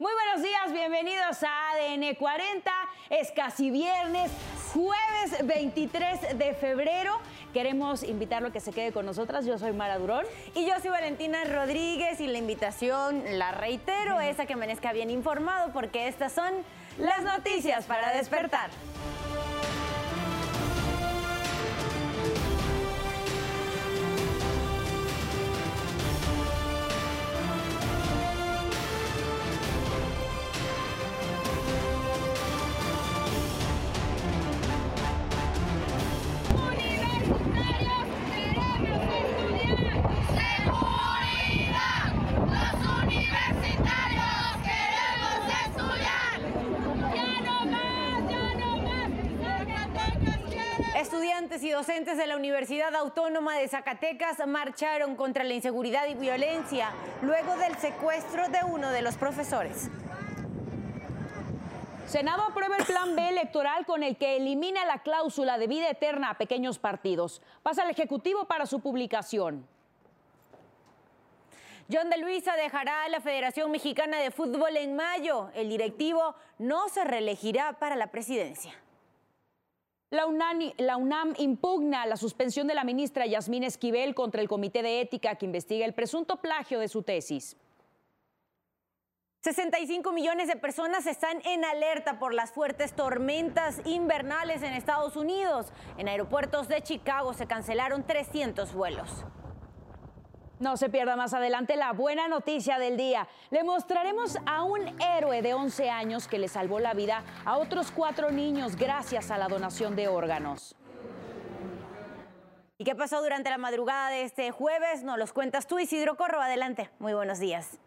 Muy buenos días, bienvenidos a ADN 40. Es casi viernes, jueves 23 de febrero. Queremos invitarlo a que se quede con nosotras. Yo soy Mara Durón. Y yo soy Valentina Rodríguez y la invitación, la reitero, es a que amanezca bien informado porque estas son las noticias para despertar. Docentes de la Universidad Autónoma de Zacatecas marcharon contra la inseguridad y violencia luego del secuestro de uno de los profesores. Senado aprueba el plan B electoral con el que elimina la cláusula de vida eterna a pequeños partidos. Pasa al Ejecutivo para su publicación. John de Luisa dejará la Federación Mexicana de Fútbol en mayo. El directivo no se reelegirá para la presidencia. La UNAM, impugna la suspensión de la ministra Yasmín Esquivel contra el Comité de Ética que investiga el presunto plagio de su tesis. 65 millones de personas están en alerta por las fuertes tormentas invernales en Estados Unidos. En aeropuertos de Chicago se cancelaron 300 vuelos. No se pierda más adelante la buena noticia del día. Le mostraremos a un héroe de 11 años que le salvó la vida a otros cuatro niños gracias a la donación de órganos. ¿Y qué pasó durante la madrugada de este jueves? Nos los cuentas tú, Isidro Corro. Adelante. Muy buenos días.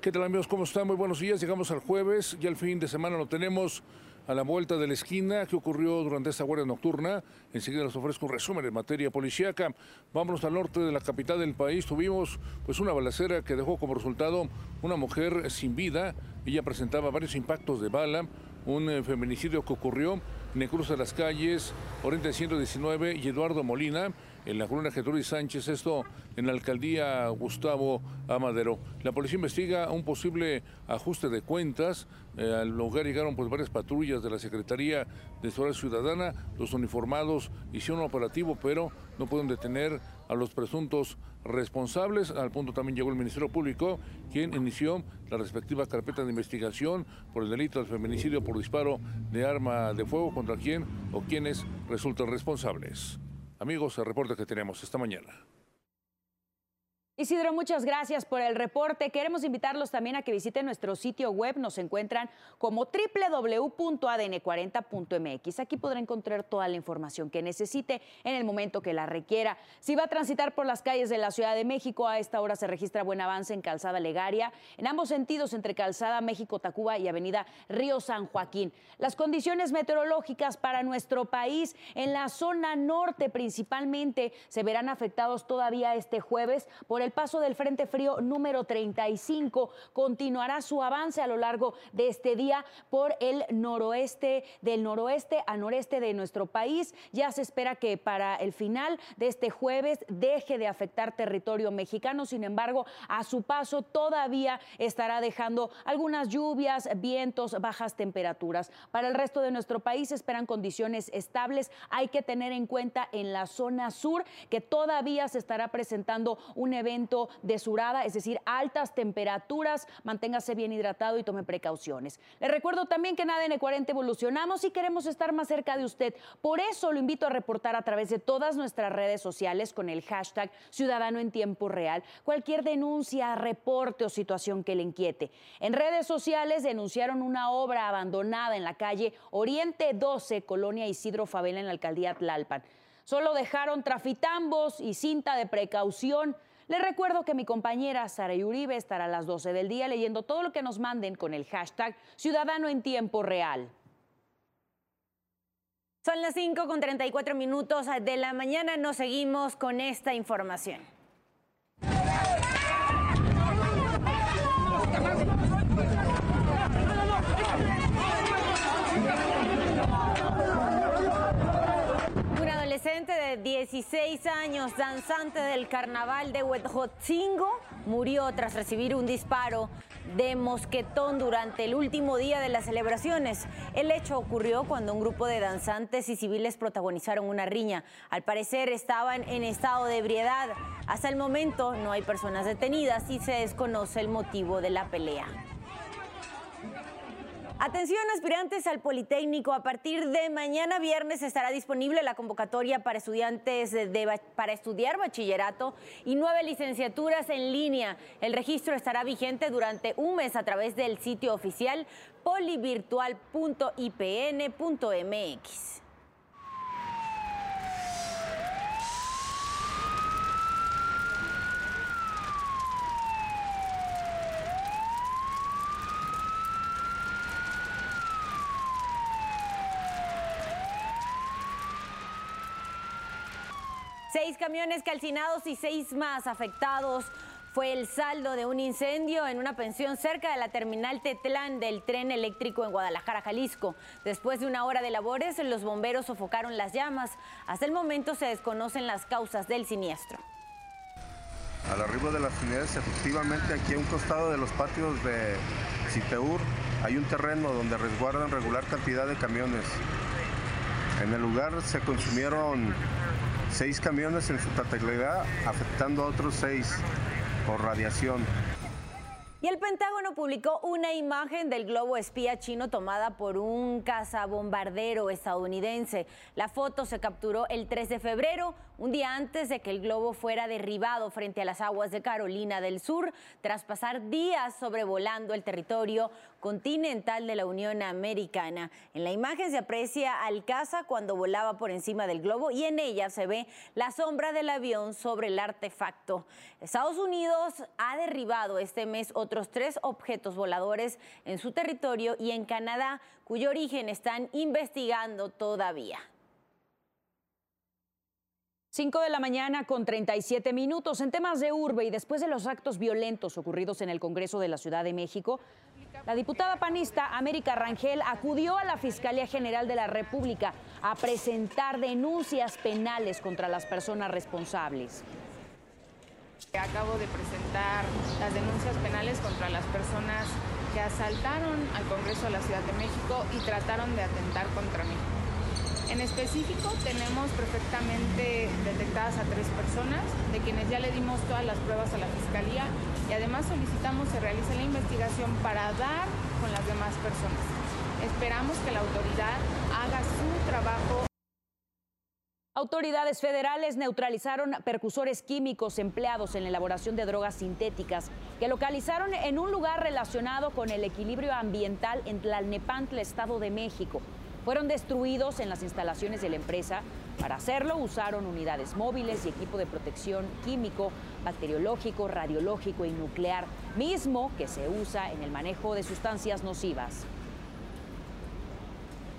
¿Qué tal amigos? ¿Cómo están? Muy buenos días. Llegamos al jueves. Ya el fin de semana lo tenemos a la vuelta de la esquina. ¿Qué ocurrió durante esta guardia nocturna? Enseguida les ofrezco un resumen en materia policíaca. Vámonos al norte de la capital del país. Tuvimos pues una balacera que dejó como resultado una mujer sin vida. Ella presentaba varios impactos de bala. Un eh, feminicidio que ocurrió en el cruce de las calles Oriente 119 y Eduardo Molina en la colonia Getúlio Sánchez, esto en la alcaldía Gustavo Amadero. La policía investiga un posible ajuste de cuentas. Eh, al lugar llegaron pues, varias patrullas de la Secretaría de Seguridad Ciudadana. Los uniformados hicieron un operativo, pero no pueden detener a los presuntos responsables. Al punto también llegó el Ministerio Público, quien inició la respectiva carpeta de investigación por el delito del feminicidio por disparo de arma de fuego contra quien o quienes resultan responsables. Amigos, el reporte que tenemos esta mañana. Isidro, muchas gracias por el reporte. Queremos invitarlos también a que visiten nuestro sitio web. Nos encuentran como www.adn40.mx. Aquí podrá encontrar toda la información que necesite en el momento que la requiera. Si va a transitar por las calles de la Ciudad de México, a esta hora se registra buen avance en Calzada Legaria, en ambos sentidos entre Calzada México-Tacuba y Avenida Río San Joaquín. Las condiciones meteorológicas para nuestro país en la zona norte principalmente se verán afectados todavía este jueves por el paso del Frente Frío número 35 continuará su avance a lo largo de este día por el noroeste, del noroeste a noreste de nuestro país. Ya se espera que para el final de este jueves deje de afectar territorio mexicano. Sin embargo, a su paso todavía estará dejando algunas lluvias, vientos, bajas temperaturas. Para el resto de nuestro país esperan condiciones estables. Hay que tener en cuenta en la zona sur que todavía se estará presentando un evento surada, es decir, altas temperaturas, manténgase bien hidratado y tome precauciones. Le recuerdo también que en ADN 40 evolucionamos y queremos estar más cerca de usted. Por eso lo invito a reportar a través de todas nuestras redes sociales con el hashtag Ciudadano en Tiempo Real cualquier denuncia, reporte o situación que le inquiete. En redes sociales denunciaron una obra abandonada en la calle Oriente 12, Colonia Isidro Favela en la alcaldía Tlalpan. Solo dejaron trafitambos y cinta de precaución. Les recuerdo que mi compañera Sara Uribe estará a las 12 del día leyendo todo lo que nos manden con el hashtag Ciudadano en Tiempo Real. Son las 5 con 34 minutos de la mañana. Nos seguimos con esta información. De 16 años, danzante del carnaval de Huejotzingo, murió tras recibir un disparo de mosquetón durante el último día de las celebraciones. El hecho ocurrió cuando un grupo de danzantes y civiles protagonizaron una riña. Al parecer estaban en estado de ebriedad. Hasta el momento no hay personas detenidas y se desconoce el motivo de la pelea. Atención aspirantes al Politécnico, a partir de mañana viernes estará disponible la convocatoria para estudiantes de, para estudiar bachillerato y nueve licenciaturas en línea. El registro estará vigente durante un mes a través del sitio oficial polivirtual.ipn.mx. Seis camiones calcinados y seis más afectados fue el saldo de un incendio en una pensión cerca de la terminal Tetlán del tren eléctrico en Guadalajara, Jalisco. Después de una hora de labores, los bomberos sofocaron las llamas. Hasta el momento se desconocen las causas del siniestro. Al arribo de las unidades, efectivamente, aquí a un costado de los patios de Citeur hay un terreno donde resguardan regular cantidad de camiones. En el lugar se consumieron seis camiones en su totalidad, afectando a otros seis por radiación. Y el Pentágono publicó una imagen del globo espía chino tomada por un cazabombardero estadounidense. La foto se capturó el 3 de febrero, un día antes de que el globo fuera derribado frente a las aguas de Carolina del Sur, tras pasar días sobrevolando el territorio continental de la Unión Americana. En la imagen se aprecia al caza cuando volaba por encima del globo y en ella se ve la sombra del avión sobre el artefacto. Estados Unidos ha derribado este mes otros tres objetos voladores en su territorio y en Canadá, cuyo origen están investigando todavía. 5 de la mañana con 37 minutos en temas de urbe y después de los actos violentos ocurridos en el Congreso de la Ciudad de México, la diputada panista América Rangel acudió a la Fiscalía General de la República a presentar denuncias penales contra las personas responsables. Acabo de presentar las denuncias penales contra las personas que asaltaron al Congreso de la Ciudad de México y trataron de atentar contra mí. En específico, tenemos perfectamente detectadas a tres personas, de quienes ya le dimos todas las pruebas a la Fiscalía y además solicitamos se realice la investigación para dar con las demás personas. Esperamos que la autoridad haga su trabajo. Autoridades federales neutralizaron percusores químicos empleados en la elaboración de drogas sintéticas que localizaron en un lugar relacionado con el equilibrio ambiental en Tlalnepantla, Estado de México fueron destruidos en las instalaciones de la empresa. Para hacerlo usaron unidades móviles y equipo de protección químico, bacteriológico, radiológico y nuclear, mismo que se usa en el manejo de sustancias nocivas.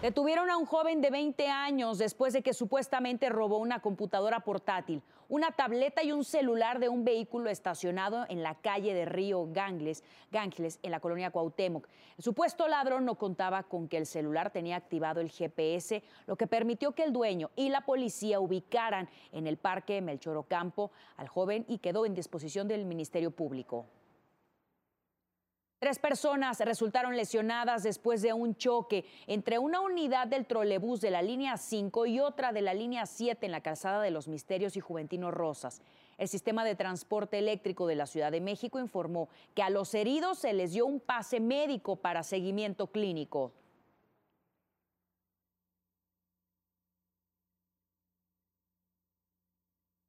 Detuvieron a un joven de 20 años después de que supuestamente robó una computadora portátil, una tableta y un celular de un vehículo estacionado en la calle de Río Gangles, en la colonia Cuauhtémoc. El supuesto ladrón no contaba con que el celular tenía activado el GPS, lo que permitió que el dueño y la policía ubicaran en el parque Melchor Ocampo al joven y quedó en disposición del Ministerio Público. Tres personas resultaron lesionadas después de un choque entre una unidad del trolebús de la línea 5 y otra de la línea 7 en la calzada de los Misterios y Juventino Rosas. El sistema de transporte eléctrico de la Ciudad de México informó que a los heridos se les dio un pase médico para seguimiento clínico.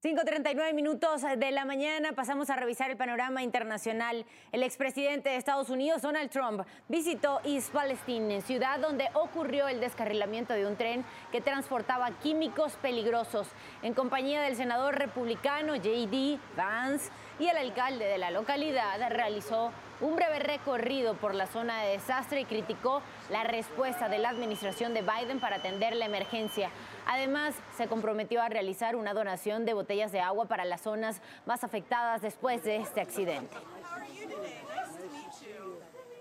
5.39 minutos de la mañana pasamos a revisar el panorama internacional. El expresidente de Estados Unidos, Donald Trump, visitó East Palestine, ciudad donde ocurrió el descarrilamiento de un tren que transportaba químicos peligrosos. En compañía del senador republicano J.D. Vance y el alcalde de la localidad, realizó un breve recorrido por la zona de desastre y criticó la respuesta de la administración de Biden para atender la emergencia. Además, se comprometió a realizar una donación de botellas de agua para las zonas más afectadas después de este accidente.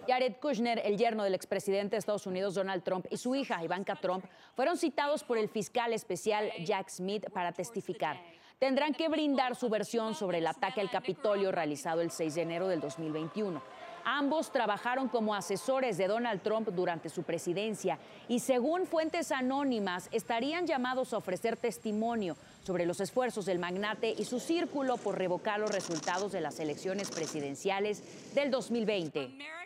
Jared Kushner, el yerno del expresidente de Estados Unidos Donald Trump, y su hija Ivanka Trump fueron citados por el fiscal especial Jack Smith para testificar. Tendrán que brindar su versión sobre el ataque al Capitolio realizado el 6 de enero del 2021. Ambos trabajaron como asesores de Donald Trump durante su presidencia y según fuentes anónimas estarían llamados a ofrecer testimonio sobre los esfuerzos del magnate y su círculo por revocar los resultados de las elecciones presidenciales del 2020.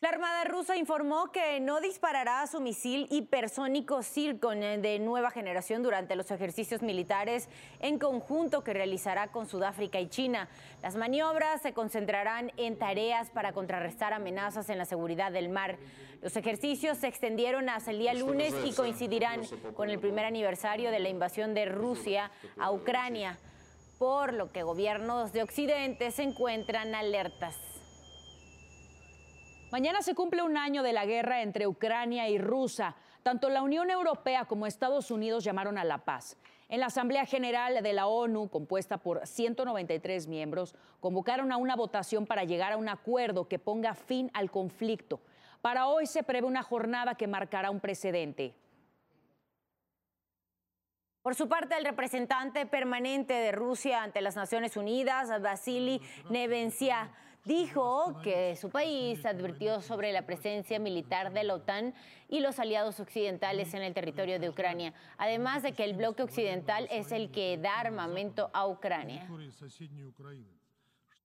La Armada rusa informó que no disparará a su misil hipersónico Zircon de nueva generación durante los ejercicios militares en conjunto que realizará con Sudáfrica y China. Las maniobras se concentrarán en tareas para contrarrestar amenazas en la seguridad del mar. Los ejercicios se extendieron hasta el día lunes y coincidirán con el primer aniversario de la invasión de Rusia a Ucrania, por lo que gobiernos de Occidente se encuentran alertas. Mañana se cumple un año de la guerra entre Ucrania y Rusia. Tanto la Unión Europea como Estados Unidos llamaron a la paz. En la Asamblea General de la ONU, compuesta por 193 miembros, convocaron a una votación para llegar a un acuerdo que ponga fin al conflicto. Para hoy se prevé una jornada que marcará un precedente. Por su parte, el representante permanente de Rusia ante las Naciones Unidas, Vasily Nevencia, dijo que su país advirtió sobre la presencia militar de la OTAN y los aliados occidentales en el territorio de Ucrania, además de que el bloque occidental es el que da armamento a Ucrania.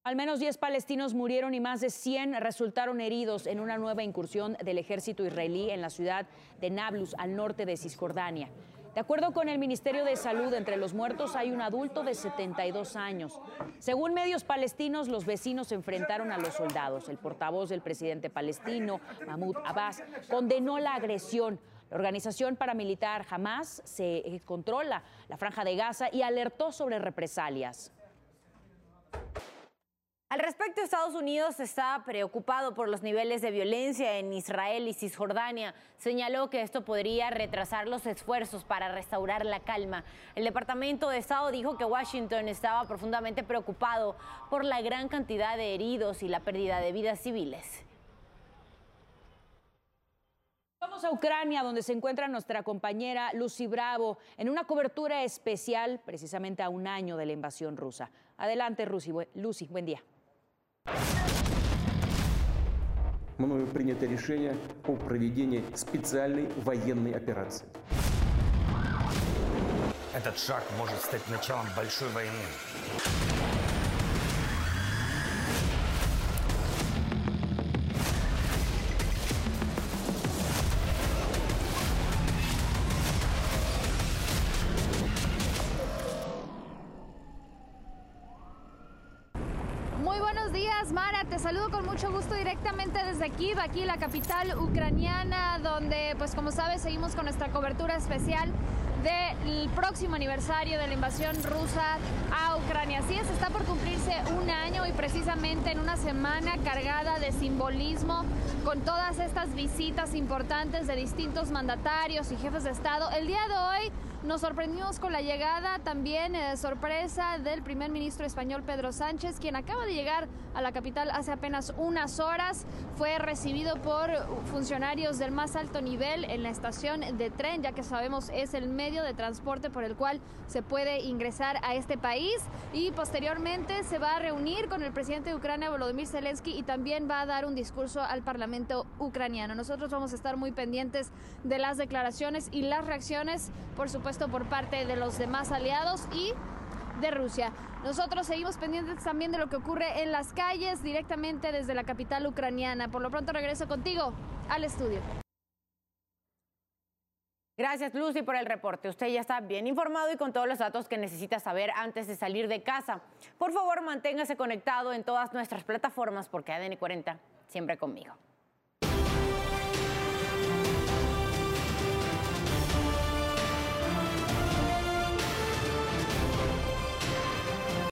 Al menos 10 palestinos murieron y más de 100 resultaron heridos en una nueva incursión del ejército israelí en la ciudad de Nablus, al norte de Cisjordania. De acuerdo con el Ministerio de Salud, entre los muertos hay un adulto de 72 años. Según medios palestinos, los vecinos se enfrentaron a los soldados. El portavoz del presidente palestino, Mahmoud Abbas, condenó la agresión. La organización paramilitar Hamas se controla la franja de Gaza y alertó sobre represalias. Al respecto, Estados Unidos está preocupado por los niveles de violencia en Israel y Cisjordania. Señaló que esto podría retrasar los esfuerzos para restaurar la calma. El Departamento de Estado dijo que Washington estaba profundamente preocupado por la gran cantidad de heridos y la pérdida de vidas civiles. Vamos a Ucrania, donde se encuentra nuestra compañera Lucy Bravo, en una cobertura especial precisamente a un año de la invasión rusa. Adelante, Lucy, buen día. Мною принято решение о проведении специальной военной операции. Этот шаг может стать началом большой войны. Kiev, aquí la capital ucraniana, donde pues como sabes seguimos con nuestra cobertura especial del próximo aniversario de la invasión rusa a Ucrania. Así es, está por cumplirse un año y precisamente en una semana cargada de simbolismo, con todas estas visitas importantes de distintos mandatarios y jefes de Estado. El día de hoy nos sorprendimos con la llegada también eh, sorpresa del primer ministro español Pedro Sánchez, quien acaba de llegar a la capital hace apenas unas horas. Fue recibido por funcionarios del más alto nivel en la estación de tren, ya que sabemos es el medio de transporte por el cual se puede ingresar a este país. Y posteriormente se va a reunir con el presidente de Ucrania, Volodymyr Zelensky, y también va a dar un discurso al Parlamento ucraniano. Nosotros vamos a estar muy pendientes de las declaraciones y las reacciones, por por parte de los demás aliados y de Rusia. Nosotros seguimos pendientes también de lo que ocurre en las calles directamente desde la capital ucraniana. Por lo pronto regreso contigo al estudio. Gracias Lucy por el reporte. Usted ya está bien informado y con todos los datos que necesita saber antes de salir de casa. Por favor, manténgase conectado en todas nuestras plataformas porque ADN 40 siempre conmigo.